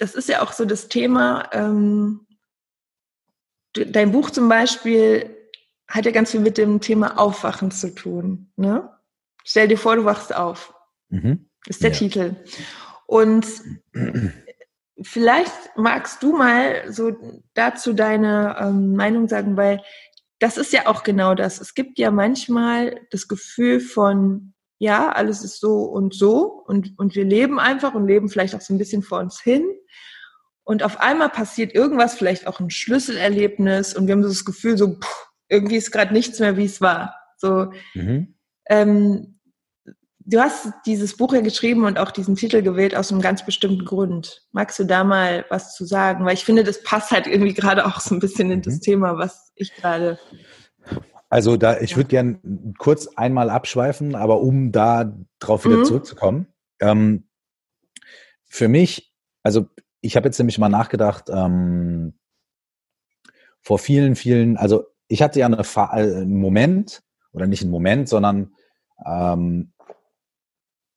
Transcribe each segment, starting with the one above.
das ist ja auch so das Thema, ähm, dein Buch zum Beispiel hat ja ganz viel mit dem Thema Aufwachen zu tun. Ne? Stell dir vor, du wachst auf. Mhm. Ist der ja. Titel. Und vielleicht magst du mal so dazu deine ähm, Meinung sagen, weil das ist ja auch genau das. Es gibt ja manchmal das Gefühl von, ja, alles ist so und so und, und wir leben einfach und leben vielleicht auch so ein bisschen vor uns hin. Und auf einmal passiert irgendwas, vielleicht auch ein Schlüsselerlebnis und wir haben so das Gefühl, so, pff, irgendwie ist gerade nichts mehr, wie es war. So, mhm. ähm, du hast dieses Buch ja geschrieben und auch diesen Titel gewählt aus einem ganz bestimmten Grund. Magst du da mal was zu sagen? Weil ich finde, das passt halt irgendwie gerade auch so ein bisschen in das mhm. Thema, was ich gerade. Also da, ich würde gern kurz einmal abschweifen, aber um da drauf wieder mhm. zurückzukommen. Ähm, für mich, also ich habe jetzt nämlich mal nachgedacht, ähm, vor vielen, vielen, also ich hatte ja eine, äh, einen Moment, oder nicht einen Moment, sondern ähm,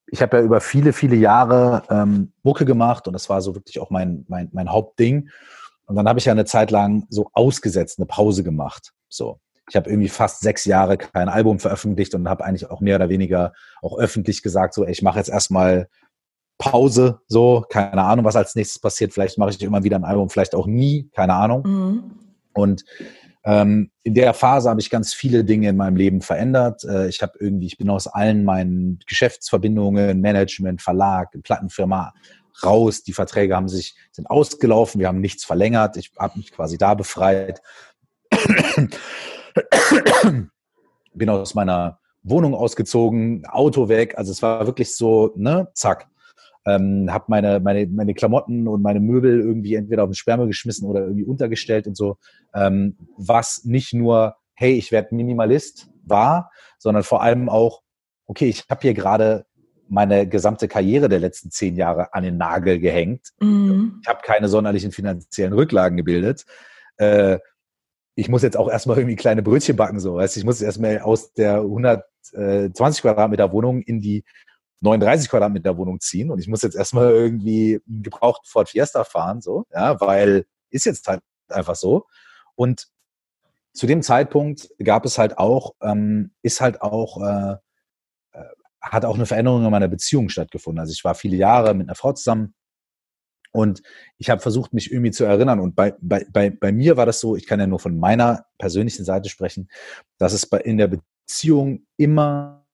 ich habe ja über viele, viele Jahre ähm, Mucke gemacht und das war so wirklich auch mein, mein, mein Hauptding. Und dann habe ich ja eine Zeit lang so ausgesetzt, eine Pause gemacht. So. Ich habe irgendwie fast sechs Jahre kein Album veröffentlicht und habe eigentlich auch mehr oder weniger auch öffentlich gesagt, so, ey, ich mache jetzt erstmal Pause, so, keine Ahnung, was als nächstes passiert. Vielleicht mache ich immer wieder ein Album, vielleicht auch nie, keine Ahnung. Mhm. Und ähm, in der Phase habe ich ganz viele Dinge in meinem Leben verändert. Äh, ich habe irgendwie, ich bin aus allen meinen Geschäftsverbindungen, Management, Verlag, Plattenfirma raus. Die Verträge haben sich sind ausgelaufen. Wir haben nichts verlängert. Ich habe mich quasi da befreit. bin aus meiner Wohnung ausgezogen, Auto weg. Also es war wirklich so, ne, zack ähm, habe meine, meine, meine Klamotten und meine Möbel irgendwie entweder auf den Sperrmüll geschmissen oder irgendwie untergestellt und so, ähm, was nicht nur, hey, ich werde Minimalist war, sondern vor allem auch, okay, ich habe hier gerade meine gesamte Karriere der letzten zehn Jahre an den Nagel gehängt. Mhm. Ich habe keine sonderlichen finanziellen Rücklagen gebildet. Äh, ich muss jetzt auch erstmal irgendwie kleine Brötchen backen, so. Weißt? Ich muss erstmal aus der 120 Quadratmeter Wohnung in die 39 Quadratmeter Wohnung ziehen und ich muss jetzt erstmal irgendwie einen gebrauchten Ford Fiesta fahren, so, ja, weil ist jetzt halt einfach so. Und zu dem Zeitpunkt gab es halt auch, ähm, ist halt auch, äh, äh, hat auch eine Veränderung in meiner Beziehung stattgefunden. Also ich war viele Jahre mit einer Frau zusammen und ich habe versucht, mich irgendwie zu erinnern. Und bei, bei, bei, bei mir war das so, ich kann ja nur von meiner persönlichen Seite sprechen, dass es bei, in der Beziehung immer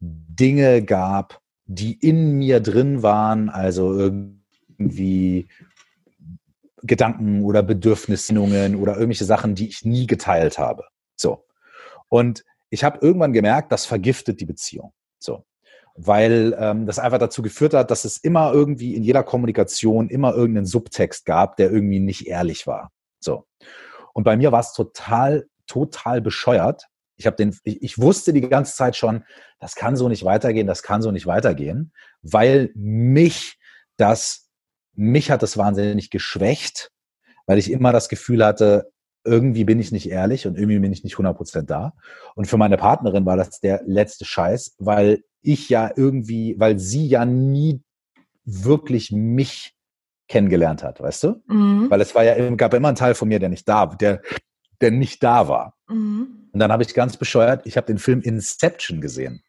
Dinge gab, die in mir drin waren, also irgendwie Gedanken oder Bedürfnissendungen oder irgendwelche Sachen, die ich nie geteilt habe. So. Und ich habe irgendwann gemerkt, das vergiftet die Beziehung. So. Weil ähm, das einfach dazu geführt hat, dass es immer irgendwie in jeder Kommunikation immer irgendeinen Subtext gab, der irgendwie nicht ehrlich war. So. Und bei mir war es total, total bescheuert, ich habe den, ich, ich wusste die ganze Zeit schon, das kann so nicht weitergehen, das kann so nicht weitergehen, weil mich das, mich hat das wahnsinnig geschwächt, weil ich immer das Gefühl hatte, irgendwie bin ich nicht ehrlich und irgendwie bin ich nicht 100% da. Und für meine Partnerin war das der letzte Scheiß, weil ich ja irgendwie, weil sie ja nie wirklich mich kennengelernt hat, weißt du? Mhm. Weil es war ja, gab immer einen Teil von mir, der nicht da, der, der nicht da war. Mhm. Und dann habe ich ganz bescheuert, ich habe den Film Inception gesehen.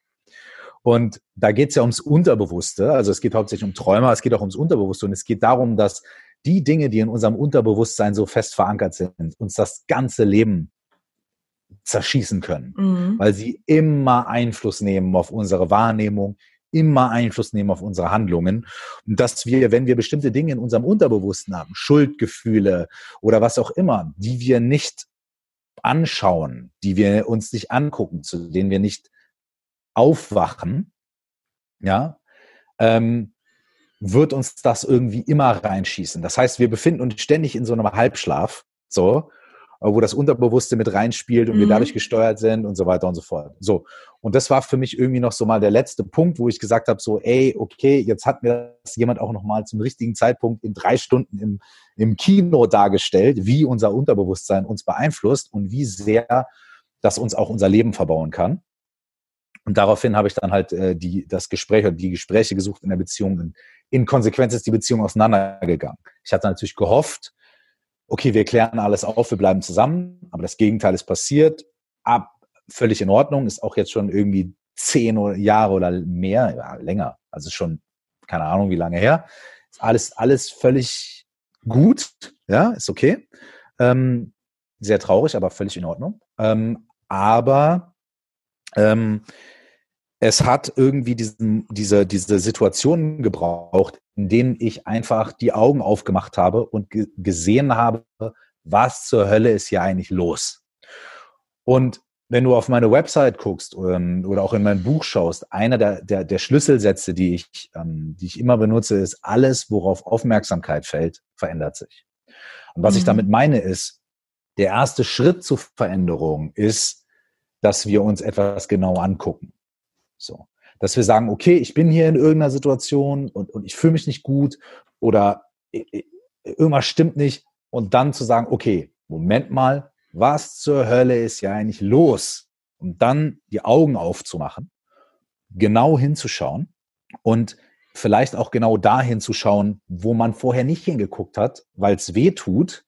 Und da geht es ja ums Unterbewusste. Also es geht hauptsächlich um Träume, es geht auch ums Unterbewusste. Und es geht darum, dass die Dinge, die in unserem Unterbewusstsein so fest verankert sind, uns das ganze Leben zerschießen können, mhm. weil sie immer Einfluss nehmen auf unsere Wahrnehmung, immer Einfluss nehmen auf unsere Handlungen. Und dass wir, wenn wir bestimmte Dinge in unserem Unterbewussten haben, Schuldgefühle oder was auch immer, die wir nicht anschauen, die wir uns nicht angucken, zu denen wir nicht aufwachen, ja, ähm, wird uns das irgendwie immer reinschießen. Das heißt, wir befinden uns ständig in so einem Halbschlaf, so, wo das Unterbewusste mit reinspielt und mhm. wir dadurch gesteuert sind und so weiter und so fort. So. Und das war für mich irgendwie noch so mal der letzte Punkt, wo ich gesagt habe, so, ey, okay, jetzt hat mir das jemand auch noch mal zum richtigen Zeitpunkt in drei Stunden im, im Kino dargestellt, wie unser Unterbewusstsein uns beeinflusst und wie sehr das uns auch unser Leben verbauen kann. Und daraufhin habe ich dann halt äh, die, das Gespräch oder die Gespräche gesucht in der Beziehung. In, in Konsequenz ist die Beziehung auseinandergegangen. Ich hatte natürlich gehofft, okay, wir klären alles auf, wir bleiben zusammen, aber das Gegenteil ist passiert. Ab, völlig in Ordnung, ist auch jetzt schon irgendwie zehn Jahre oder mehr, ja, länger, also schon keine Ahnung wie lange her. Ist alles, alles völlig gut, ja, ist okay. Ähm, sehr traurig, aber völlig in Ordnung. Ähm, aber ähm, es hat irgendwie diesen, diese, diese Situationen gebraucht, in denen ich einfach die Augen aufgemacht habe und gesehen habe, was zur Hölle ist hier eigentlich los. Und wenn du auf meine Website guckst ähm, oder auch in mein Buch schaust, einer der, der, der Schlüsselsätze, die ich, ähm, die ich immer benutze, ist, alles, worauf Aufmerksamkeit fällt, verändert sich. Und was mhm. ich damit meine, ist, der erste Schritt zur Veränderung ist, dass wir uns etwas genau angucken. So. Dass wir sagen, okay, ich bin hier in irgendeiner Situation und, und ich fühle mich nicht gut oder irgendwas stimmt nicht. Und dann zu sagen, okay, Moment mal, was zur Hölle ist ja eigentlich los? Und dann die Augen aufzumachen, genau hinzuschauen und vielleicht auch genau dahin zu schauen, wo man vorher nicht hingeguckt hat, weil es weh tut.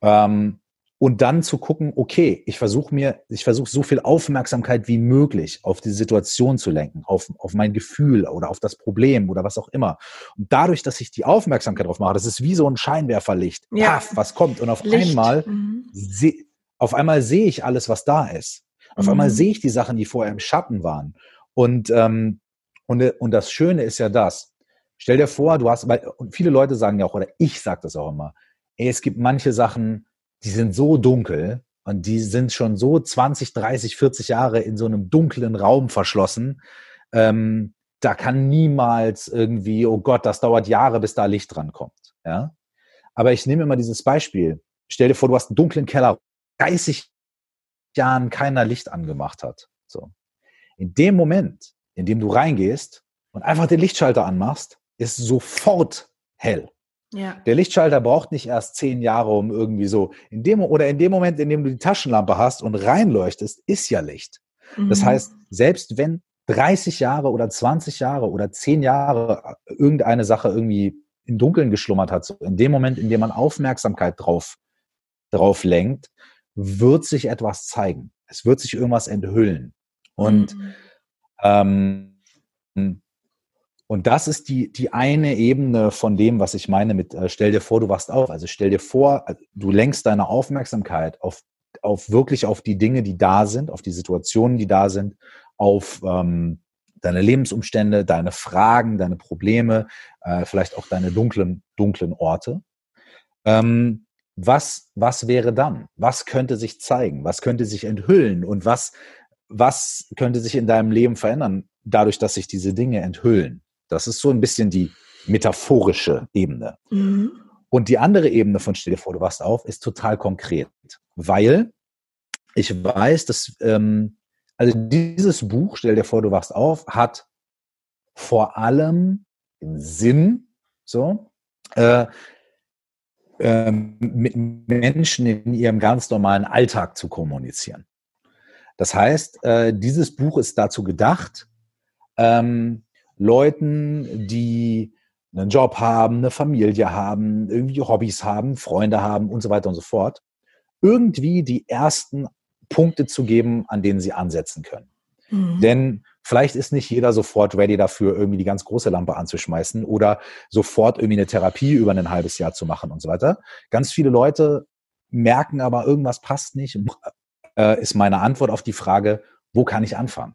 Ähm, und dann zu gucken, okay, ich versuche mir, ich versuche so viel Aufmerksamkeit wie möglich auf die Situation zu lenken, auf, auf mein Gefühl oder auf das Problem oder was auch immer. Und dadurch, dass ich die Aufmerksamkeit drauf mache, das ist wie so ein Scheinwerferlicht, ja. Paff, was kommt. Und auf Licht. einmal, mhm. seh, auf einmal sehe ich alles, was da ist. Auf mhm. einmal sehe ich die Sachen, die vorher im Schatten waren. Und, ähm, und, und das Schöne ist ja das. Stell dir vor, du hast, weil und viele Leute sagen ja auch, oder ich sage das auch immer, ey, es gibt manche Sachen, die sind so dunkel und die sind schon so 20, 30, 40 Jahre in so einem dunklen Raum verschlossen. Ähm, da kann niemals irgendwie, oh Gott, das dauert Jahre, bis da Licht dran kommt. Ja? Aber ich nehme immer dieses Beispiel. Stell dir vor, du hast einen dunklen Keller, 30 Jahren keiner Licht angemacht hat. So. In dem Moment, in dem du reingehst und einfach den Lichtschalter anmachst, ist sofort hell. Ja. Der Lichtschalter braucht nicht erst zehn Jahre, um irgendwie so, in dem, oder in dem Moment, in dem du die Taschenlampe hast und reinleuchtest, ist ja Licht. Mhm. Das heißt, selbst wenn 30 Jahre oder 20 Jahre oder 10 Jahre irgendeine Sache irgendwie im Dunkeln geschlummert hat, so in dem Moment, in dem man Aufmerksamkeit drauf, drauf lenkt, wird sich etwas zeigen. Es wird sich irgendwas enthüllen. Und mhm. ähm, und das ist die, die eine Ebene von dem, was ich meine mit, äh, stell dir vor, du wachst auf. Also stell dir vor, äh, du lenkst deine Aufmerksamkeit auf, auf wirklich auf die Dinge, die da sind, auf die Situationen, die da sind, auf ähm, deine Lebensumstände, deine Fragen, deine Probleme, äh, vielleicht auch deine dunklen, dunklen Orte. Ähm, was, was wäre dann? Was könnte sich zeigen? Was könnte sich enthüllen? Und was, was könnte sich in deinem Leben verändern, dadurch, dass sich diese Dinge enthüllen? Das ist so ein bisschen die metaphorische Ebene. Mhm. Und die andere Ebene von Stell dir vor, du wachst auf, ist total konkret, weil ich weiß, dass, ähm, also dieses Buch, Stell dir vor, du wachst auf, hat vor allem den Sinn, so, äh, äh, mit Menschen in ihrem ganz normalen Alltag zu kommunizieren. Das heißt, äh, dieses Buch ist dazu gedacht, ähm, Leuten, die einen Job haben, eine Familie haben, irgendwie Hobbys haben, Freunde haben und so weiter und so fort, irgendwie die ersten Punkte zu geben, an denen sie ansetzen können. Mhm. Denn vielleicht ist nicht jeder sofort ready dafür, irgendwie die ganz große Lampe anzuschmeißen oder sofort irgendwie eine Therapie über ein halbes Jahr zu machen und so weiter. Ganz viele Leute merken aber, irgendwas passt nicht. Äh, ist meine Antwort auf die Frage, wo kann ich anfangen?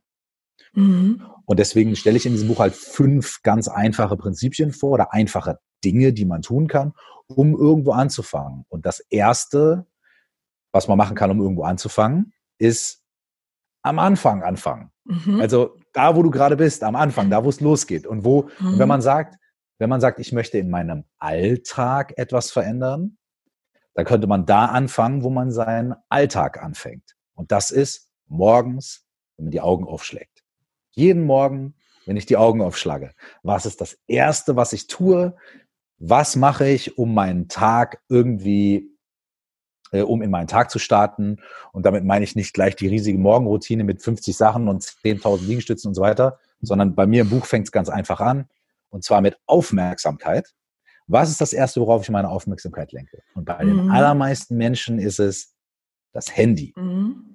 Mhm. Und deswegen stelle ich in diesem Buch halt fünf ganz einfache Prinzipien vor oder einfache Dinge, die man tun kann, um irgendwo anzufangen. Und das erste, was man machen kann, um irgendwo anzufangen, ist am Anfang anfangen. Mhm. Also da, wo du gerade bist, am Anfang, da, wo es losgeht. Und wo, mhm. und wenn man sagt, wenn man sagt, ich möchte in meinem Alltag etwas verändern, dann könnte man da anfangen, wo man seinen Alltag anfängt. Und das ist morgens, wenn man die Augen aufschlägt. Jeden Morgen, wenn ich die Augen aufschlage. Was ist das Erste, was ich tue? Was mache ich, um meinen Tag irgendwie äh, um in meinen Tag zu starten. Und damit meine ich nicht gleich die riesige Morgenroutine mit 50 Sachen und 10.000 Liegestützen und so weiter, sondern bei mir im Buch fängt es ganz einfach an. Und zwar mit Aufmerksamkeit. Was ist das Erste, worauf ich meine Aufmerksamkeit lenke? Und bei mhm. den allermeisten Menschen ist es das Handy. Mhm.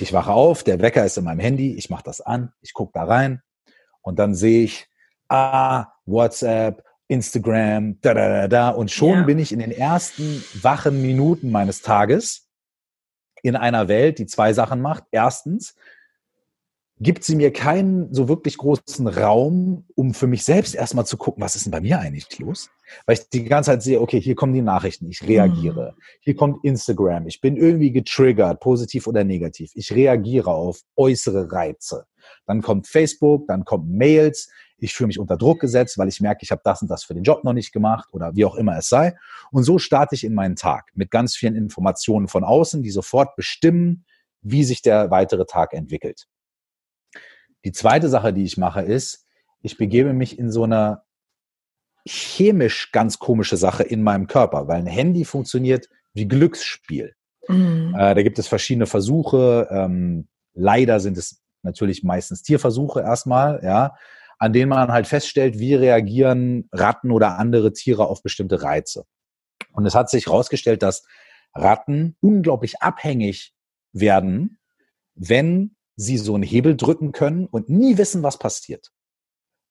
Ich wache auf, der Wecker ist in meinem Handy, ich mache das an, ich gucke da rein und dann sehe ich, ah, WhatsApp, Instagram, da, da, da, da. Und schon ja. bin ich in den ersten wachen Minuten meines Tages in einer Welt, die zwei Sachen macht. Erstens, gibt sie mir keinen so wirklich großen Raum, um für mich selbst erstmal zu gucken, was ist denn bei mir eigentlich los? Weil ich die ganze Zeit sehe, okay, hier kommen die Nachrichten, ich reagiere. Mhm. Hier kommt Instagram, ich bin irgendwie getriggert, positiv oder negativ. Ich reagiere auf äußere Reize. Dann kommt Facebook, dann kommen Mails, ich fühle mich unter Druck gesetzt, weil ich merke, ich habe das und das für den Job noch nicht gemacht oder wie auch immer es sei. Und so starte ich in meinen Tag mit ganz vielen Informationen von außen, die sofort bestimmen, wie sich der weitere Tag entwickelt. Die zweite Sache, die ich mache, ist, ich begebe mich in so eine chemisch ganz komische Sache in meinem Körper, weil ein Handy funktioniert wie Glücksspiel. Mhm. Äh, da gibt es verschiedene Versuche. Ähm, leider sind es natürlich meistens Tierversuche erstmal, ja an denen man halt feststellt, wie reagieren Ratten oder andere Tiere auf bestimmte Reize. Und es hat sich herausgestellt, dass Ratten unglaublich abhängig werden, wenn sie so einen Hebel drücken können und nie wissen, was passiert.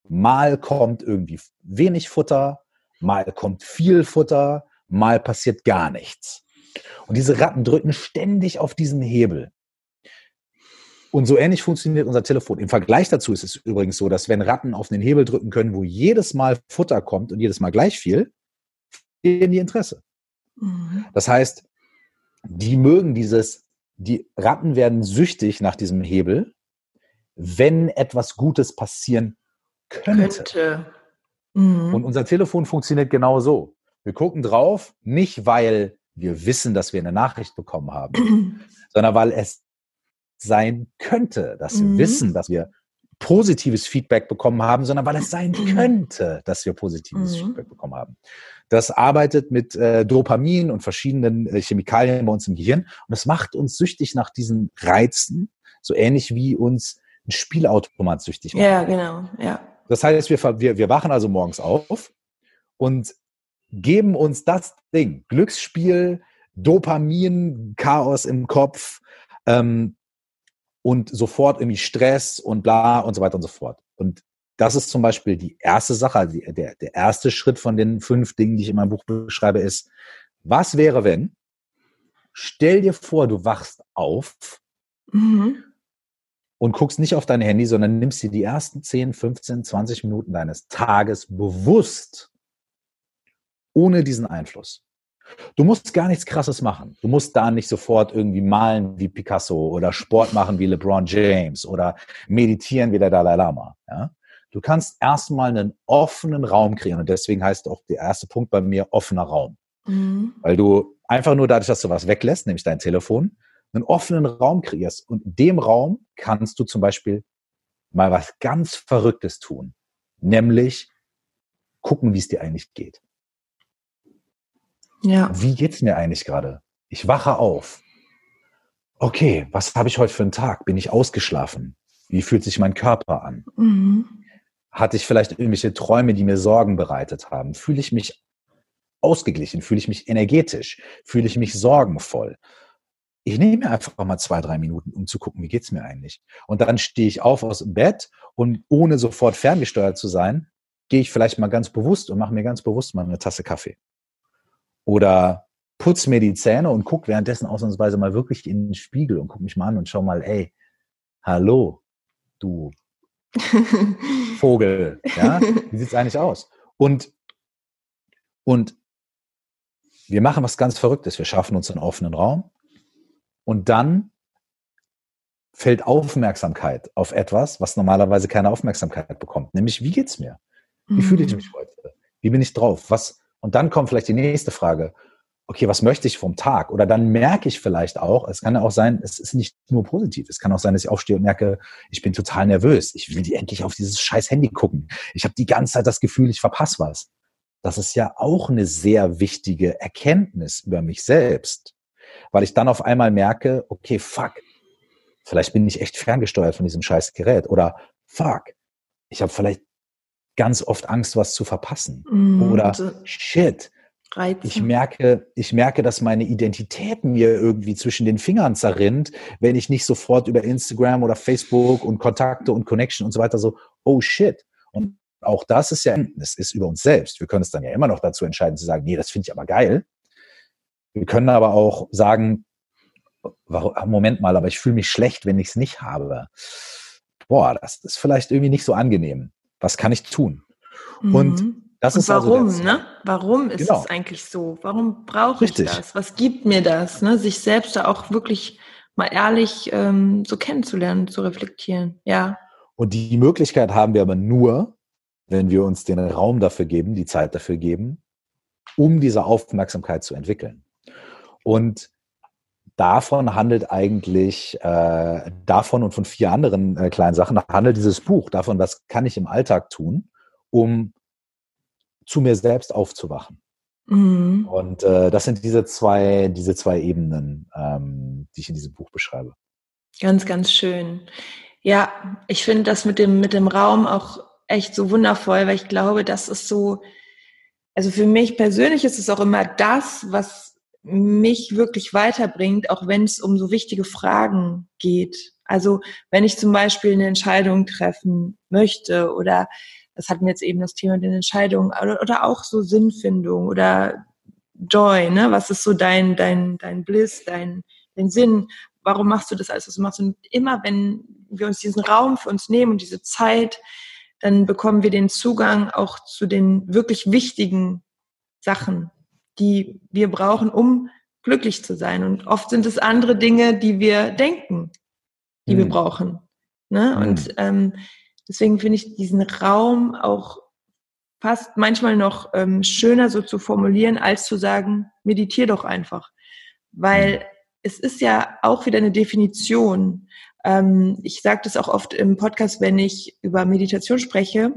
Mal kommt irgendwie wenig Futter, mal kommt viel Futter, mal passiert gar nichts. Und diese Ratten drücken ständig auf diesen Hebel. Und so ähnlich funktioniert unser Telefon. Im Vergleich dazu ist es übrigens so, dass wenn Ratten auf den Hebel drücken können, wo jedes Mal Futter kommt und jedes Mal gleich viel, fehlen die Interesse. Mhm. Das heißt, die mögen dieses, die Ratten werden süchtig nach diesem Hebel, wenn etwas Gutes passieren könnte. könnte. Mhm. Und unser Telefon funktioniert genau so. Wir gucken drauf, nicht weil wir wissen, dass wir eine Nachricht bekommen haben, sondern weil es sein könnte, dass wir mhm. wissen, dass wir positives Feedback bekommen haben, sondern weil es sein mhm. könnte, dass wir positives mhm. Feedback bekommen haben. Das arbeitet mit äh, Dopamin und verschiedenen äh, Chemikalien bei uns im Gehirn und es macht uns süchtig nach diesen Reizen, so ähnlich wie uns ein Spielautomat süchtig macht. Ja, genau, ja. Das heißt, wir, wir, wir wachen also morgens auf und geben uns das Ding, Glücksspiel, Dopamin, Chaos im Kopf, ähm, und sofort irgendwie Stress und bla und so weiter und so fort. Und das ist zum Beispiel die erste Sache, also der, der erste Schritt von den fünf Dingen, die ich in meinem Buch beschreibe, ist, was wäre, wenn, stell dir vor, du wachst auf mhm. und guckst nicht auf dein Handy, sondern nimmst dir die ersten 10, 15, 20 Minuten deines Tages bewusst ohne diesen Einfluss. Du musst gar nichts Krasses machen. Du musst da nicht sofort irgendwie malen wie Picasso oder Sport machen wie LeBron James oder meditieren wie der Dalai Lama. Ja? Du kannst erstmal einen offenen Raum kreieren und deswegen heißt auch der erste Punkt bei mir offener Raum. Mhm. Weil du einfach nur dadurch, dass du was weglässt, nämlich dein Telefon, einen offenen Raum kreierst. Und in dem Raum kannst du zum Beispiel mal was ganz Verrücktes tun. Nämlich gucken, wie es dir eigentlich geht. Ja. Wie geht's mir eigentlich gerade? Ich wache auf. Okay, was habe ich heute für einen Tag? Bin ich ausgeschlafen? Wie fühlt sich mein Körper an? Mhm. Hatte ich vielleicht irgendwelche Träume, die mir Sorgen bereitet haben? Fühle ich mich ausgeglichen? Fühle ich mich energetisch? Fühle ich mich sorgenvoll? Ich nehme mir einfach mal zwei, drei Minuten, um zu gucken, wie geht's mir eigentlich? Und dann stehe ich auf aus dem Bett und ohne sofort ferngesteuert zu sein, gehe ich vielleicht mal ganz bewusst und mache mir ganz bewusst mal eine Tasse Kaffee. Oder putz mir die Zähne und guck währenddessen ausnahmsweise mal wirklich in den Spiegel und guck mich mal an und schau mal, ey, hallo, du Vogel, ja, wie sieht's eigentlich aus? Und, und wir machen was ganz Verrücktes. Wir schaffen uns einen offenen Raum und dann fällt Aufmerksamkeit auf etwas, was normalerweise keine Aufmerksamkeit bekommt. Nämlich, wie geht's mir? Wie fühle ich mhm. mich heute? Wie bin ich drauf? Was, und dann kommt vielleicht die nächste Frage. Okay, was möchte ich vom Tag? Oder dann merke ich vielleicht auch, es kann ja auch sein, es ist nicht nur positiv. Es kann auch sein, dass ich aufstehe und merke, ich bin total nervös. Ich will die endlich auf dieses scheiß Handy gucken. Ich habe die ganze Zeit das Gefühl, ich verpasse was. Das ist ja auch eine sehr wichtige Erkenntnis über mich selbst. weil ich dann auf einmal merke, okay, fuck, vielleicht bin ich echt ferngesteuert von diesem scheiß Gerät oder fuck, ich habe vielleicht ganz oft Angst, was zu verpassen mm, oder so shit, Reizen. Ich merke, ich merke, dass meine Identität mir irgendwie zwischen den Fingern zerrinnt, wenn ich nicht sofort über Instagram oder Facebook und Kontakte und Connection und so weiter so, oh shit. Und auch das ist ja, es ist über uns selbst. Wir können es dann ja immer noch dazu entscheiden zu sagen, nee, das finde ich aber geil. Wir können aber auch sagen, Moment mal, aber ich fühle mich schlecht, wenn ich es nicht habe. Boah, das ist vielleicht irgendwie nicht so angenehm. Was kann ich tun? Mhm. Und das und ist also warum, also ne? Warum ist genau. es eigentlich so? Warum brauche ich das? Was gibt mir das? Ne? Sich selbst da auch wirklich mal ehrlich ähm, so kennenzulernen, zu reflektieren. Ja. Und die Möglichkeit haben wir aber nur, wenn wir uns den Raum dafür geben, die Zeit dafür geben, um diese Aufmerksamkeit zu entwickeln. Und davon handelt eigentlich, äh, davon und von vier anderen äh, kleinen Sachen, handelt dieses Buch, davon, was kann ich im Alltag tun, um zu mir selbst aufzuwachen. Mhm. Und äh, das sind diese zwei, diese zwei Ebenen, ähm, die ich in diesem Buch beschreibe. Ganz, ganz schön. Ja, ich finde das mit dem, mit dem Raum auch echt so wundervoll, weil ich glaube, das ist so, also für mich persönlich ist es auch immer das, was mich wirklich weiterbringt, auch wenn es um so wichtige Fragen geht. Also wenn ich zum Beispiel eine Entscheidung treffen möchte oder das hatten wir jetzt eben das Thema der Entscheidung oder, oder auch so Sinnfindung oder Joy, ne? Was ist so dein, dein, dein Bliss, dein, dein Sinn? Warum machst du das alles, was du machst? Und immer wenn wir uns diesen Raum für uns nehmen und diese Zeit, dann bekommen wir den Zugang auch zu den wirklich wichtigen Sachen, die wir brauchen, um glücklich zu sein. Und oft sind es andere Dinge, die wir denken, die hm. wir brauchen. Ne? Hm. Und ähm, Deswegen finde ich diesen Raum auch fast manchmal noch ähm, schöner so zu formulieren, als zu sagen, meditier doch einfach. Weil mhm. es ist ja auch wieder eine Definition. Ähm, ich sage das auch oft im Podcast, wenn ich über Meditation spreche,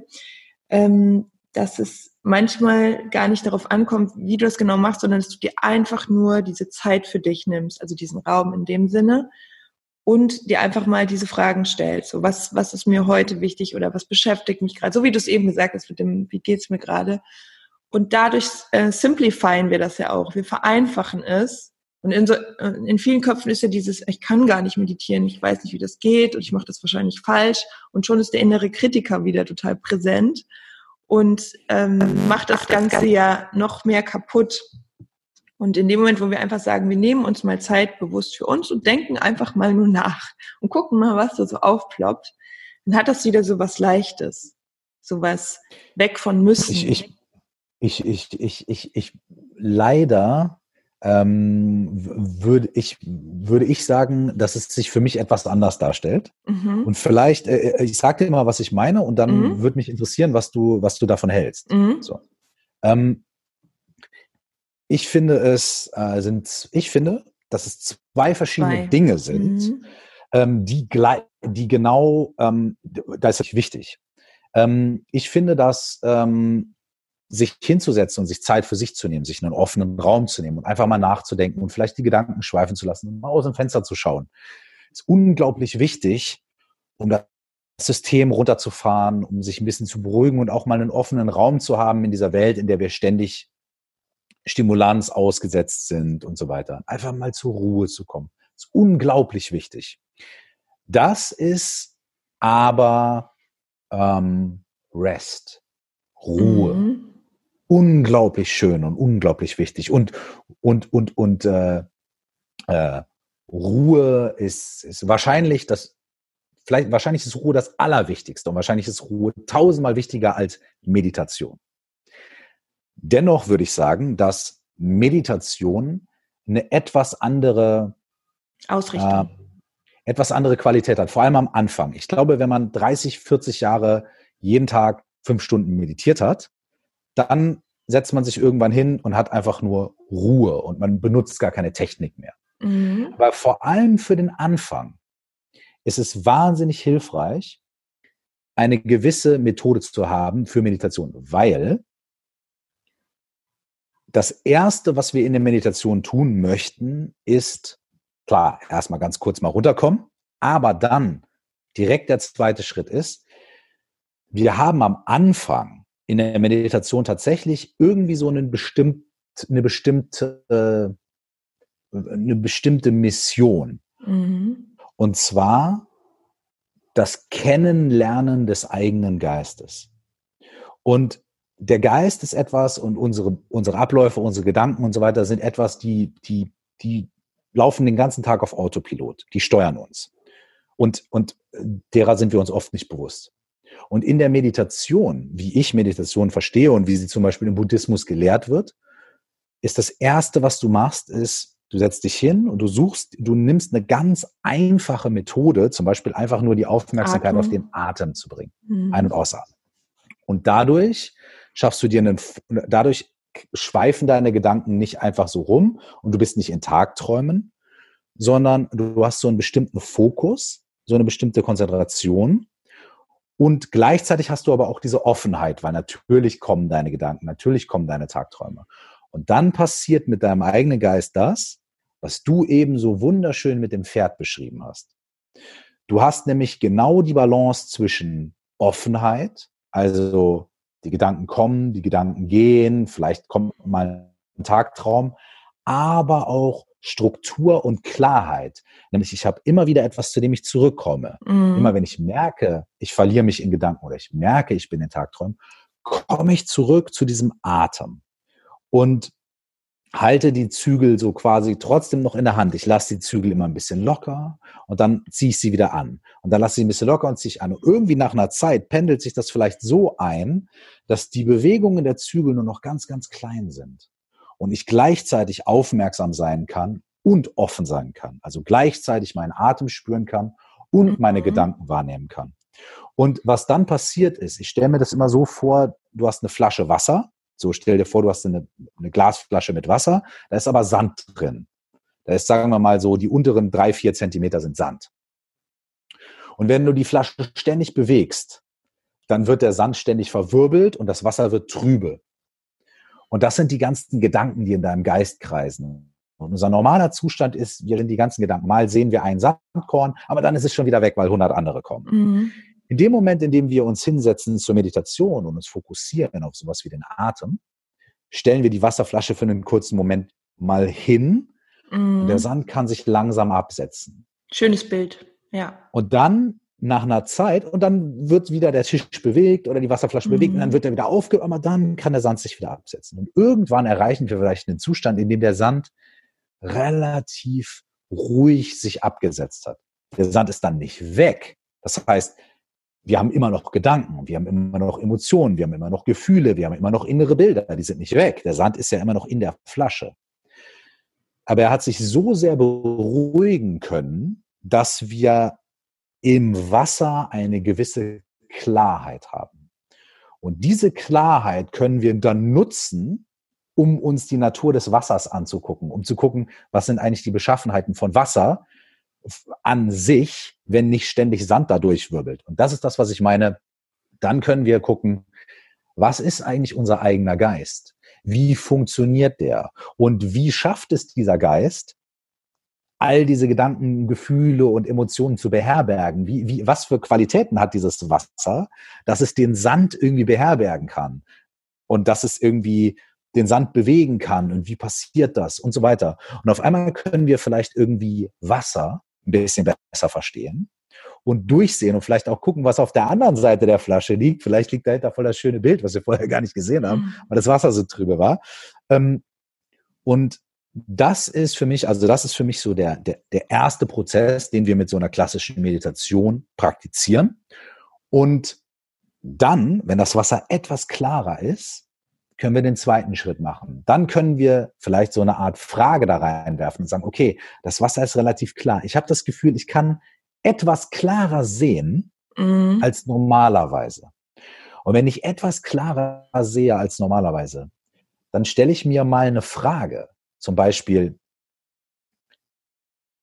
ähm, dass es manchmal gar nicht darauf ankommt, wie du das genau machst, sondern dass du dir einfach nur diese Zeit für dich nimmst, also diesen Raum in dem Sinne und dir einfach mal diese Fragen stellst. So, was, was ist mir heute wichtig oder was beschäftigt mich gerade? So wie du es eben gesagt hast mit dem, wie geht's mir gerade? Und dadurch äh, simplifieren wir das ja auch. Wir vereinfachen es. Und in, so, äh, in vielen Köpfen ist ja dieses, ich kann gar nicht meditieren, ich weiß nicht, wie das geht und ich mache das wahrscheinlich falsch. Und schon ist der innere Kritiker wieder total präsent und ähm, macht das Ganze ja noch mehr kaputt. Und in dem Moment, wo wir einfach sagen, wir nehmen uns mal Zeit bewusst für uns und denken einfach mal nur nach und gucken mal, was da so aufploppt, dann hat das wieder so was Leichtes. So was weg von müssen. Ich, ich, ich, ich, ich, ich, ich leider ähm, würde ich, würde ich sagen, dass es sich für mich etwas anders darstellt. Mhm. Und vielleicht, äh, äh ich sage dir mal, was ich meine, und dann mhm. würde mich interessieren, was du, was du davon hältst. Mhm. So. Ähm, ich finde es äh, sind, ich finde, dass es zwei verschiedene zwei. Dinge sind, mhm. ähm, die, die genau, ähm, da ist wichtig. Ähm, ich finde, dass ähm, sich hinzusetzen und sich Zeit für sich zu nehmen, sich einen offenen Raum zu nehmen und einfach mal nachzudenken und vielleicht die Gedanken schweifen zu lassen und mal aus dem Fenster zu schauen, ist unglaublich wichtig, um das System runterzufahren, um sich ein bisschen zu beruhigen und auch mal einen offenen Raum zu haben in dieser Welt, in der wir ständig Stimulanz ausgesetzt sind und so weiter. Einfach mal zur Ruhe zu kommen. Ist unglaublich wichtig. Das ist aber ähm, Rest, Ruhe. Mhm. Unglaublich schön und unglaublich wichtig. Und, und, und, und äh, äh, Ruhe ist, ist wahrscheinlich das, vielleicht, wahrscheinlich ist Ruhe das Allerwichtigste und wahrscheinlich ist Ruhe tausendmal wichtiger als Meditation. Dennoch würde ich sagen, dass Meditation eine etwas andere Ausrichtung. Äh, etwas andere Qualität hat, vor allem am Anfang. Ich glaube, wenn man 30, 40 Jahre jeden Tag fünf Stunden meditiert hat, dann setzt man sich irgendwann hin und hat einfach nur Ruhe und man benutzt gar keine Technik mehr. Mhm. Aber vor allem für den Anfang ist es wahnsinnig hilfreich, eine gewisse Methode zu haben für Meditation, weil das Erste, was wir in der Meditation tun möchten, ist, klar, erstmal ganz kurz mal runterkommen, aber dann direkt der zweite Schritt ist, wir haben am Anfang in der Meditation tatsächlich irgendwie so einen bestimmt, eine bestimmte, eine bestimmte Mission. Mhm. Und zwar das Kennenlernen des eigenen Geistes. Und der Geist ist etwas und unsere, unsere Abläufe, unsere Gedanken und so weiter sind etwas, die, die, die laufen den ganzen Tag auf Autopilot. Die steuern uns. Und, und derer sind wir uns oft nicht bewusst. Und in der Meditation, wie ich Meditation verstehe und wie sie zum Beispiel im Buddhismus gelehrt wird, ist das erste, was du machst, ist, du setzt dich hin und du suchst, du nimmst eine ganz einfache Methode, zum Beispiel einfach nur die Aufmerksamkeit Atem. auf den Atem zu bringen. Mhm. Ein- und Ausatmen. Und dadurch schaffst du dir einen, dadurch schweifen deine Gedanken nicht einfach so rum und du bist nicht in Tagträumen, sondern du hast so einen bestimmten Fokus, so eine bestimmte Konzentration und gleichzeitig hast du aber auch diese Offenheit, weil natürlich kommen deine Gedanken, natürlich kommen deine Tagträume. Und dann passiert mit deinem eigenen Geist das, was du eben so wunderschön mit dem Pferd beschrieben hast. Du hast nämlich genau die Balance zwischen Offenheit, also die Gedanken kommen, die Gedanken gehen, vielleicht kommt mal ein Tagtraum, aber auch Struktur und Klarheit. Nämlich ich habe immer wieder etwas, zu dem ich zurückkomme. Mhm. Immer wenn ich merke, ich verliere mich in Gedanken oder ich merke, ich bin in Tagträumen, komme ich zurück zu diesem Atem und halte die Zügel so quasi trotzdem noch in der Hand. Ich lasse die Zügel immer ein bisschen locker und dann ziehe ich sie wieder an. Und dann lasse ich sie ein bisschen locker und ziehe ich an. Und irgendwie nach einer Zeit pendelt sich das vielleicht so ein, dass die Bewegungen der Zügel nur noch ganz, ganz klein sind und ich gleichzeitig aufmerksam sein kann und offen sein kann. Also gleichzeitig meinen Atem spüren kann und mhm. meine Gedanken wahrnehmen kann. Und was dann passiert ist, ich stelle mir das immer so vor, du hast eine Flasche Wasser. So stell dir vor, du hast eine, eine Glasflasche mit Wasser, da ist aber Sand drin. Da ist, sagen wir mal so, die unteren drei, vier Zentimeter sind Sand. Und wenn du die Flasche ständig bewegst, dann wird der Sand ständig verwirbelt und das Wasser wird trübe. Und das sind die ganzen Gedanken, die in deinem Geist kreisen. Und unser normaler Zustand ist, wir sind die ganzen Gedanken. Mal sehen wir ein Sandkorn, aber dann ist es schon wieder weg, weil 100 andere kommen. Mhm. In dem Moment, in dem wir uns hinsetzen zur Meditation und uns fokussieren auf sowas wie den Atem, stellen wir die Wasserflasche für einen kurzen Moment mal hin. Mhm. Und der Sand kann sich langsam absetzen. Schönes Bild, ja. Und dann nach einer Zeit und dann wird wieder der Tisch bewegt oder die Wasserflasche mhm. bewegt und dann mhm. wird er wieder aufgehört, aber dann kann der Sand sich wieder absetzen. Und irgendwann erreichen wir vielleicht einen Zustand, in dem der Sand relativ ruhig sich abgesetzt hat. Der Sand ist dann nicht weg. Das heißt, wir haben immer noch Gedanken, wir haben immer noch Emotionen, wir haben immer noch Gefühle, wir haben immer noch innere Bilder, die sind nicht weg. Der Sand ist ja immer noch in der Flasche. Aber er hat sich so sehr beruhigen können, dass wir im Wasser eine gewisse Klarheit haben. Und diese Klarheit können wir dann nutzen, um uns die Natur des Wassers anzugucken, um zu gucken, was sind eigentlich die Beschaffenheiten von Wasser an sich, wenn nicht ständig Sand da durchwirbelt. Und das ist das, was ich meine. Dann können wir gucken, was ist eigentlich unser eigener Geist? Wie funktioniert der? Und wie schafft es dieser Geist, all diese Gedanken, Gefühle und Emotionen zu beherbergen. Wie, wie, was für Qualitäten hat dieses Wasser, dass es den Sand irgendwie beherbergen kann und dass es irgendwie den Sand bewegen kann und wie passiert das und so weiter. Und auf einmal können wir vielleicht irgendwie Wasser ein bisschen besser verstehen und durchsehen und vielleicht auch gucken, was auf der anderen Seite der Flasche liegt. Vielleicht liegt dahinter voll das schöne Bild, was wir vorher gar nicht gesehen haben, mhm. weil das Wasser so trübe war. Ähm, und das ist für mich, also das ist für mich so der, der, der erste Prozess, den wir mit so einer klassischen Meditation praktizieren. Und dann, wenn das Wasser etwas klarer ist, können wir den zweiten Schritt machen. Dann können wir vielleicht so eine Art Frage da reinwerfen und sagen, okay, das Wasser ist relativ klar. Ich habe das Gefühl, ich kann etwas klarer sehen mhm. als normalerweise. Und wenn ich etwas klarer sehe als normalerweise, dann stelle ich mir mal eine Frage. Zum Beispiel,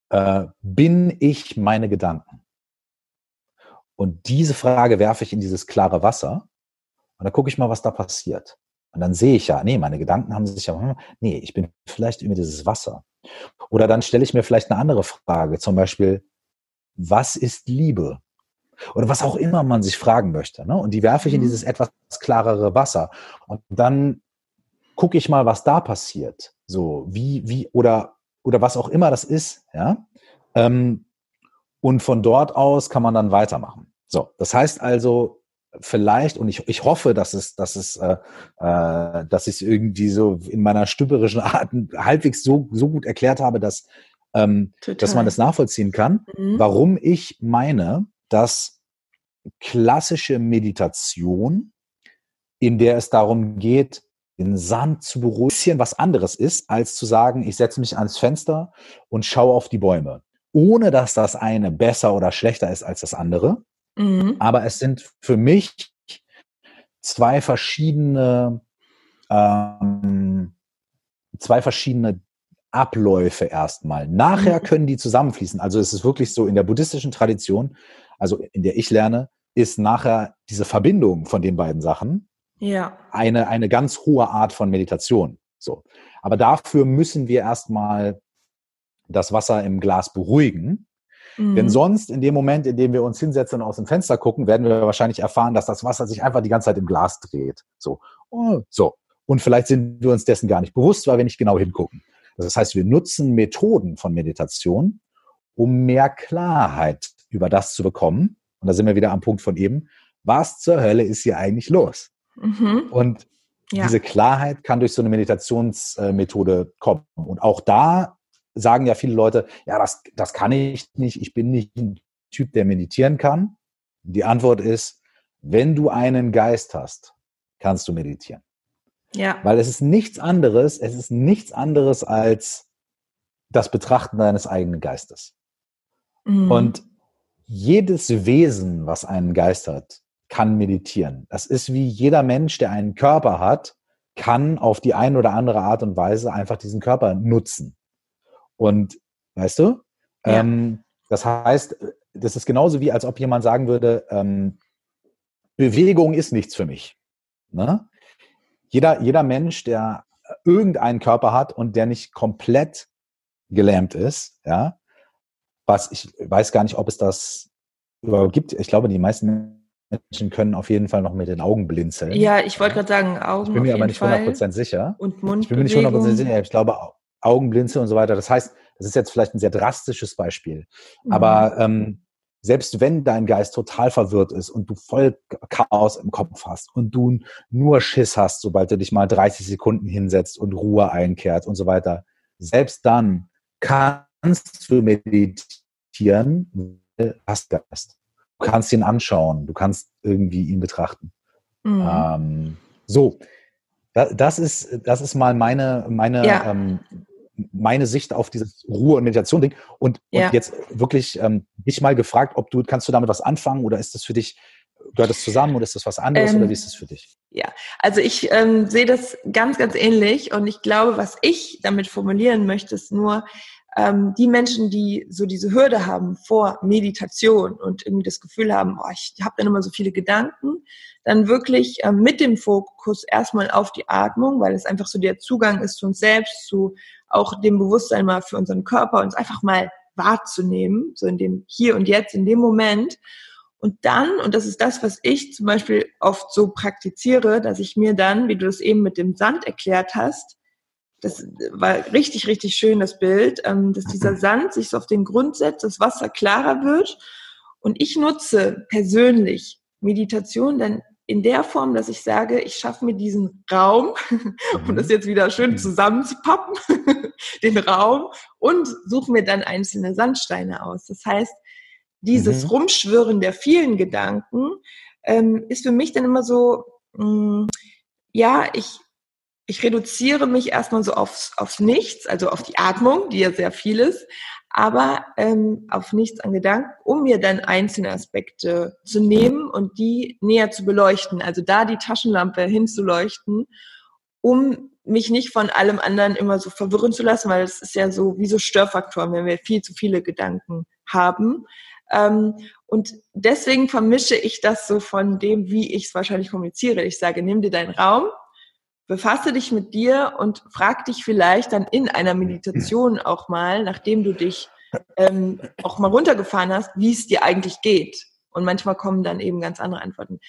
äh, bin ich meine Gedanken? Und diese Frage werfe ich in dieses klare Wasser und dann gucke ich mal, was da passiert. Und dann sehe ich ja, nee, meine Gedanken haben sich ja, nee, ich bin vielleicht über dieses Wasser. Oder dann stelle ich mir vielleicht eine andere Frage, zum Beispiel, was ist Liebe? Oder was auch immer man sich fragen möchte. Ne? Und die werfe ich in mhm. dieses etwas klarere Wasser. Und dann gucke ich mal, was da passiert. So, wie, wie, oder, oder was auch immer das ist, ja. Ähm, und von dort aus kann man dann weitermachen. So, das heißt also, vielleicht, und ich, ich hoffe, dass es, dass es, äh, äh, dass ich es irgendwie so in meiner stümperischen Art halbwegs so, so gut erklärt habe, dass, ähm, dass man das nachvollziehen kann, mhm. warum ich meine, dass klassische Meditation, in der es darum geht, den Sand zu beruhigen, was anderes ist, als zu sagen, ich setze mich ans Fenster und schaue auf die Bäume. Ohne dass das eine besser oder schlechter ist als das andere. Mhm. Aber es sind für mich zwei verschiedene, ähm, zwei verschiedene Abläufe erstmal. Nachher mhm. können die zusammenfließen. Also es ist wirklich so in der buddhistischen Tradition, also in der ich lerne, ist nachher diese Verbindung von den beiden Sachen ja. eine, eine ganz hohe Art von Meditation. So. Aber dafür müssen wir erstmal das Wasser im Glas beruhigen. Mhm. Denn sonst, in dem Moment, in dem wir uns hinsetzen und aus dem Fenster gucken, werden wir wahrscheinlich erfahren, dass das Wasser sich einfach die ganze Zeit im Glas dreht. So. Oh, so. Und vielleicht sind wir uns dessen gar nicht bewusst, weil wir nicht genau hingucken. Das heißt, wir nutzen Methoden von Meditation, um mehr Klarheit über das zu bekommen. Und da sind wir wieder am Punkt von eben. Was zur Hölle ist hier eigentlich los? Mhm. Und ja. diese Klarheit kann durch so eine Meditationsmethode kommen. Und auch da sagen ja viele Leute, ja, das, das kann ich nicht, ich bin nicht ein Typ, der meditieren kann. Die Antwort ist, wenn du einen Geist hast, kannst du meditieren. Ja. Weil es ist nichts anderes, es ist nichts anderes als das Betrachten deines eigenen Geistes. Mhm. Und jedes Wesen, was einen Geist hat, kann meditieren. Das ist wie jeder Mensch, der einen Körper hat, kann auf die eine oder andere Art und Weise einfach diesen Körper nutzen. Und weißt du, ja. ähm, das heißt, das ist genauso wie, als ob jemand sagen würde, ähm, Bewegung ist nichts für mich. Ne? Jeder, jeder Mensch, der irgendeinen Körper hat und der nicht komplett gelähmt ist, ja, was ich weiß gar nicht, ob es das überhaupt gibt. Ich glaube, die meisten Menschen können auf jeden Fall noch mit den Augen blinzeln. Ja, ich wollte gerade sagen, Augen. Ich bin mir aber nicht 100% sicher. Und Mund. Ich bin mir nicht 100% sicher. Ich glaube, Augenblinzeln und so weiter. Das heißt, das ist jetzt vielleicht ein sehr drastisches Beispiel. Mhm. Aber ähm, selbst wenn dein Geist total verwirrt ist und du voll Chaos im Kopf hast und du nur Schiss hast, sobald du dich mal 30 Sekunden hinsetzt und Ruhe einkehrt und so weiter, selbst dann kannst du meditieren, weil du hast Geist. Du kannst ihn anschauen, du kannst irgendwie ihn betrachten. Mhm. Ähm, so, das ist, das ist mal meine, meine ja. ähm, meine Sicht auf dieses Ruhe- und Meditation-Ding. Und, ja. und jetzt wirklich ähm, dich mal gefragt, ob du, kannst du damit was anfangen oder ist das für dich, gehört das zusammen oder ist das was anderes ähm, oder wie ist das für dich? Ja, also ich ähm, sehe das ganz, ganz ähnlich und ich glaube, was ich damit formulieren möchte, ist nur, ähm, die Menschen, die so diese Hürde haben vor Meditation und irgendwie das Gefühl haben, oh, ich habe dann immer so viele Gedanken, dann wirklich ähm, mit dem Fokus erstmal auf die Atmung, weil es einfach so der Zugang ist zu uns selbst, zu auch dem Bewusstsein mal für unseren Körper, uns einfach mal wahrzunehmen, so in dem Hier und Jetzt, in dem Moment. Und dann, und das ist das, was ich zum Beispiel oft so praktiziere, dass ich mir dann, wie du das eben mit dem Sand erklärt hast, das war richtig, richtig schön, das Bild, ähm, dass dieser Sand sich so auf den Grund setzt, das Wasser klarer wird. Und ich nutze persönlich Meditation dann in der Form, dass ich sage, ich schaffe mir diesen Raum, um das mhm. jetzt wieder schön mhm. zusammenzupappen, den Raum und suche mir dann einzelne Sandsteine aus. Das heißt, dieses mhm. Rumschwirren der vielen Gedanken ähm, ist für mich dann immer so, mh, mm, ja, ich, ich reduziere mich erstmal so aufs, aufs Nichts, also auf die Atmung, die ja sehr viel ist, aber ähm, auf nichts an Gedanken, um mir dann einzelne Aspekte zu nehmen und die näher zu beleuchten. Also da die Taschenlampe hinzuleuchten, um mich nicht von allem anderen immer so verwirren zu lassen, weil es ist ja so wie so Störfaktoren, wenn wir viel zu viele Gedanken haben. Ähm, und deswegen vermische ich das so von dem, wie ich es wahrscheinlich kommuniziere. Ich sage, nimm dir deinen Raum, befasse dich mit dir und frag dich vielleicht dann in einer Meditation auch mal, nachdem du dich ähm, auch mal runtergefahren hast, wie es dir eigentlich geht. Und manchmal kommen dann eben ganz andere Antworten.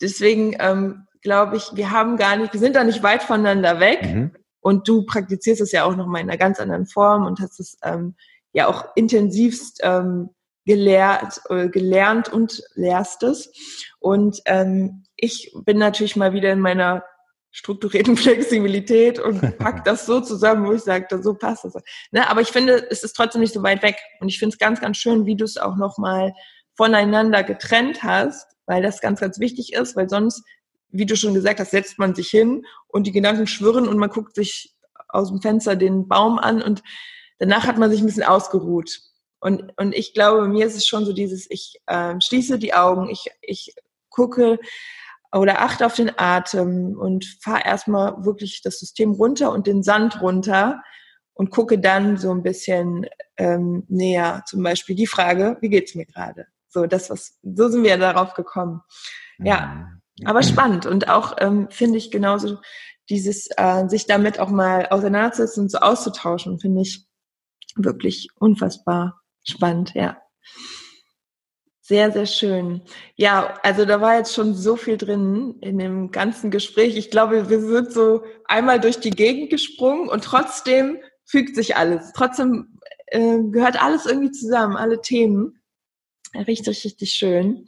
Deswegen ähm, glaube ich, wir haben gar nicht, wir sind da nicht weit voneinander weg. Mhm. Und du praktizierst es ja auch nochmal in einer ganz anderen Form und hast es ähm, ja auch intensivst ähm, gelehrt, äh, gelernt und lehrst es. Und ähm, ich bin natürlich mal wieder in meiner strukturierten Flexibilität und pack das so zusammen, wo ich sage, so passt das. Ne? Aber ich finde, es ist trotzdem nicht so weit weg. Und ich finde es ganz, ganz schön, wie du es auch nochmal voneinander getrennt hast, weil das ganz, ganz wichtig ist, weil sonst, wie du schon gesagt hast, setzt man sich hin und die Gedanken schwirren und man guckt sich aus dem Fenster den Baum an und danach hat man sich ein bisschen ausgeruht. Und, und ich glaube, mir ist es schon so dieses, ich äh, schließe die Augen, ich, ich gucke oder achte auf den Atem und fahre erstmal wirklich das System runter und den Sand runter und gucke dann so ein bisschen ähm, näher. Zum Beispiel die Frage, wie geht's mir gerade? So, das was, so sind wir darauf gekommen. Ja, mhm. aber spannend und auch ähm, finde ich genauso dieses äh, sich damit auch mal auseinanderzusetzen und so auszutauschen, finde ich wirklich unfassbar spannend, ja. Sehr, sehr schön. Ja, also da war jetzt schon so viel drin in dem ganzen Gespräch. Ich glaube, wir sind so einmal durch die Gegend gesprungen und trotzdem fügt sich alles. Trotzdem äh, gehört alles irgendwie zusammen, alle Themen. Richtig, richtig schön.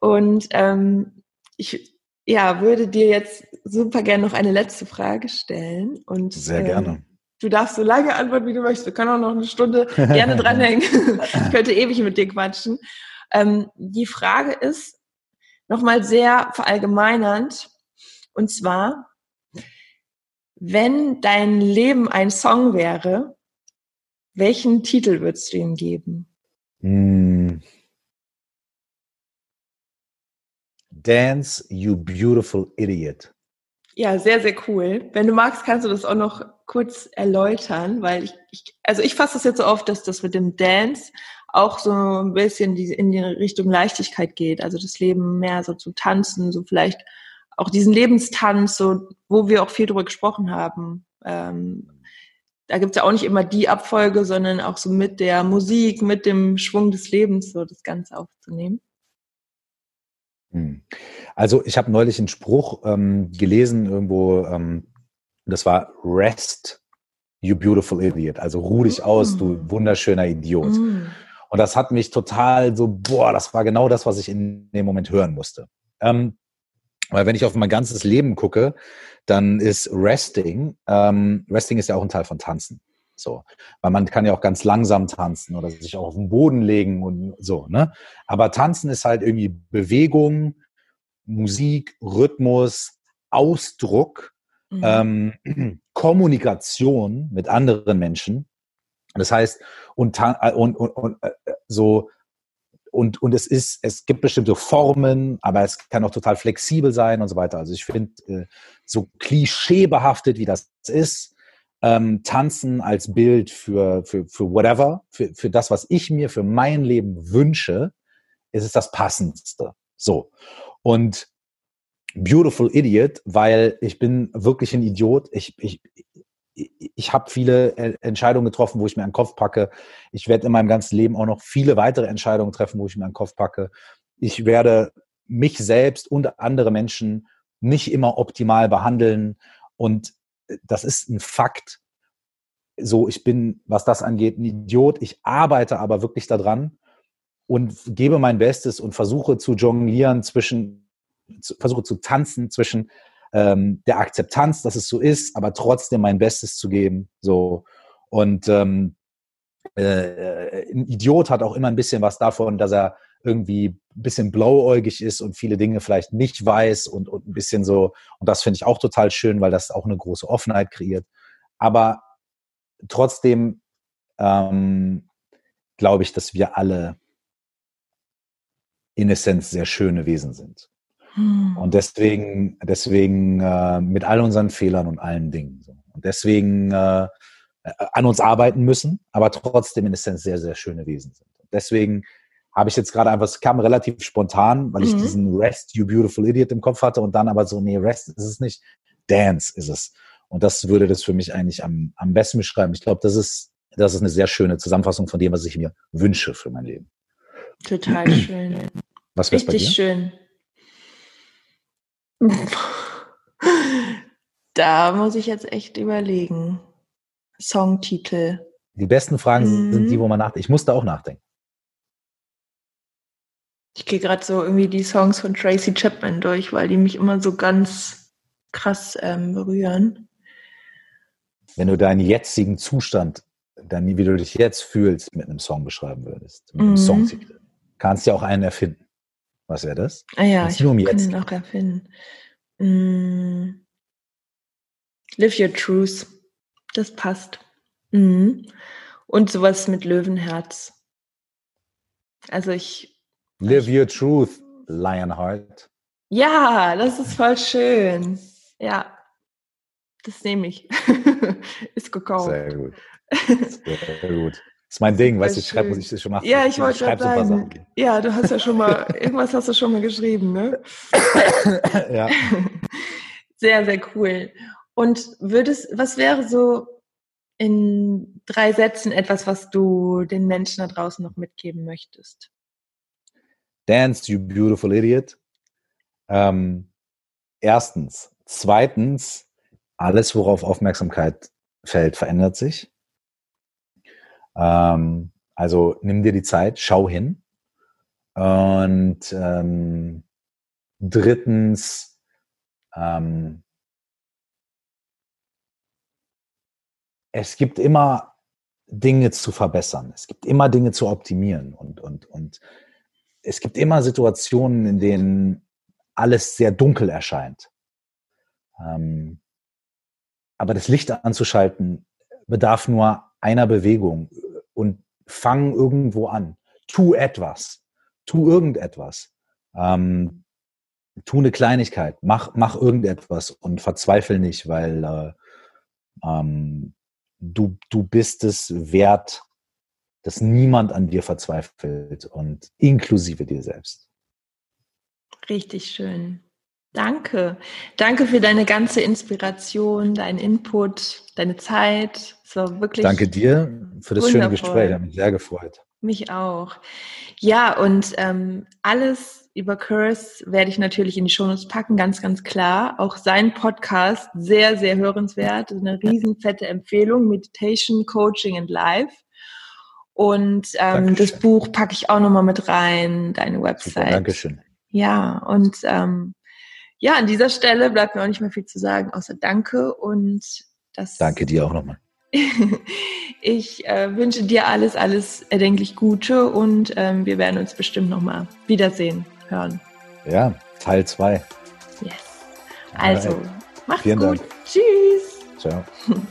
Und ähm, ich ja, würde dir jetzt super gerne noch eine letzte Frage stellen. Und, Sehr gerne. Ähm, du darfst so lange antworten, wie du möchtest. Wir können auch noch eine Stunde gerne dranhängen. ich könnte ewig mit dir quatschen. Ähm, die Frage ist nochmal sehr verallgemeinernd. Und zwar, wenn dein Leben ein Song wäre, welchen Titel würdest du ihm geben? Mm. Dance, you beautiful idiot. Ja, sehr, sehr cool. Wenn du magst, kannst du das auch noch kurz erläutern, weil ich, ich also ich fasse das jetzt so oft, dass das mit dem Dance auch so ein bisschen die, in die Richtung Leichtigkeit geht. Also das Leben mehr so zu tanzen, so vielleicht auch diesen Lebenstanz, so wo wir auch viel drüber gesprochen haben. Ähm, da gibt's ja auch nicht immer die Abfolge, sondern auch so mit der Musik, mit dem Schwung des Lebens, so das Ganze aufzunehmen. Hm. Also ich habe neulich einen Spruch ähm, gelesen irgendwo, ähm, das war Rest, you beautiful idiot. Also ruh dich aus, du mm. wunderschöner Idiot. Mm. Und das hat mich total so, boah, das war genau das, was ich in dem Moment hören musste. Ähm, weil wenn ich auf mein ganzes Leben gucke, dann ist Resting, ähm, Resting ist ja auch ein Teil von Tanzen. So, weil man kann ja auch ganz langsam tanzen oder sich auch auf den Boden legen und so, ne? Aber tanzen ist halt irgendwie Bewegung, Musik, Rhythmus, Ausdruck, mhm. ähm, Kommunikation mit anderen Menschen das heißt, und, äh, und, und, und äh, so, und, und es ist, es gibt bestimmte Formen, aber es kann auch total flexibel sein und so weiter. Also ich finde, äh, so klischeebehaftet wie das ist, ähm, Tanzen als Bild für, für, für whatever, für, für das, was ich mir für mein Leben wünsche, ist es das Passendste. So. Und Beautiful Idiot, weil ich bin wirklich ein Idiot. Ich, ich, ich habe viele äh, Entscheidungen getroffen, wo ich mir einen Kopf packe. Ich werde in meinem ganzen Leben auch noch viele weitere Entscheidungen treffen, wo ich mir einen Kopf packe. Ich werde mich selbst und andere Menschen nicht immer optimal behandeln. Und äh, das ist ein Fakt. So, ich bin, was das angeht, ein Idiot. Ich arbeite aber wirklich daran und gebe mein Bestes und versuche zu jonglieren zwischen, versuche zu tanzen zwischen ähm, der Akzeptanz, dass es so ist, aber trotzdem mein Bestes zu geben. So. Und ähm, äh, ein Idiot hat auch immer ein bisschen was davon, dass er irgendwie ein bisschen blauäugig ist und viele Dinge vielleicht nicht weiß und, und ein bisschen so, und das finde ich auch total schön, weil das auch eine große Offenheit kreiert. Aber trotzdem ähm, glaube ich, dass wir alle in Essenz sehr schöne Wesen sind. Hm. Und deswegen, deswegen äh, mit all unseren Fehlern und allen Dingen. So. Und deswegen äh, an uns arbeiten müssen, aber trotzdem in Essenz sehr, sehr schöne Wesen sind. Und deswegen habe ich jetzt gerade einfach, es kam relativ spontan, weil ich mhm. diesen Rest, you beautiful idiot im Kopf hatte und dann aber so, nee, Rest ist es nicht. Dance ist es. Und das würde das für mich eigentlich am, am besten beschreiben. Ich glaube, das ist, das ist eine sehr schöne Zusammenfassung von dem, was ich mir wünsche für mein Leben. Total schön. Was wäre bei dir? Richtig schön. Da muss ich jetzt echt überlegen. Songtitel. Die besten Fragen Mhm. sind die, wo man nachdenkt. Ich musste auch nachdenken. Ich gehe gerade so irgendwie die Songs von Tracy Chapman durch, weil die mich immer so ganz krass ähm, berühren. Wenn du deinen jetzigen Zustand, dann, wie du dich jetzt fühlst, mit einem Song beschreiben würdest, mit einem Mhm. Songtitel, kannst ja auch einen erfinden. Was wäre das? Ah ja, ich nur um kann jetzt ihn auch erfinden. Mm. Live Your Truth. Das passt. Mhm. Und sowas mit Löwenherz. Also ich, Live your truth, Lionheart. ja, das ist voll schön. Ja, das nehme ich. ist gekauft. Sehr gut. Sehr gut. Das ist mein Ding, weißt du, ich schreibe, muss ich das schon machen. Ja, ich wollte schreibe gerade so sagen, ja, du hast ja schon mal, irgendwas hast du schon mal geschrieben, ne? Ja. Sehr, sehr cool. Und würdest, was wäre so in drei Sätzen etwas, was du den Menschen da draußen noch mitgeben möchtest? Dance, you beautiful idiot. Ähm, erstens. Zweitens, alles, worauf Aufmerksamkeit fällt, verändert sich. Ähm, also nimm dir die Zeit, schau hin. Und ähm, drittens, ähm, es gibt immer Dinge zu verbessern. Es gibt immer Dinge zu optimieren und, und, und es gibt immer Situationen, in denen alles sehr dunkel erscheint. Ähm, aber das Licht anzuschalten bedarf nur einer Bewegung und fang irgendwo an. Tu etwas. Tu irgendetwas. Ähm, tu eine Kleinigkeit. Mach, mach irgendetwas und verzweifel nicht, weil äh, ähm, du, du bist es wert, dass niemand an dir verzweifelt und inklusive dir selbst. Richtig schön. Danke. Danke für deine ganze Inspiration, deinen Input, deine Zeit. Es war wirklich Danke dir für das schöne wundervoll. Gespräch. Hat mich sehr gefreut. Mich auch. Ja, und ähm, alles über Curse werde ich natürlich in die Shownotes packen, ganz, ganz klar. Auch sein Podcast, sehr, sehr hörenswert. Eine riesenfette Empfehlung, Meditation, Coaching and Life. Und ähm, das Buch packe ich auch nochmal mit rein, deine Super, Website. Dankeschön. Ja, und ähm, ja, an dieser Stelle bleibt mir auch nicht mehr viel zu sagen, außer Danke und das. Danke dir auch nochmal. ich äh, wünsche dir alles, alles erdenklich Gute und ähm, wir werden uns bestimmt nochmal wiedersehen, hören. Ja, Teil 2. Yes. Also, mach's Vielen gut. Dank. Tschüss. Ciao.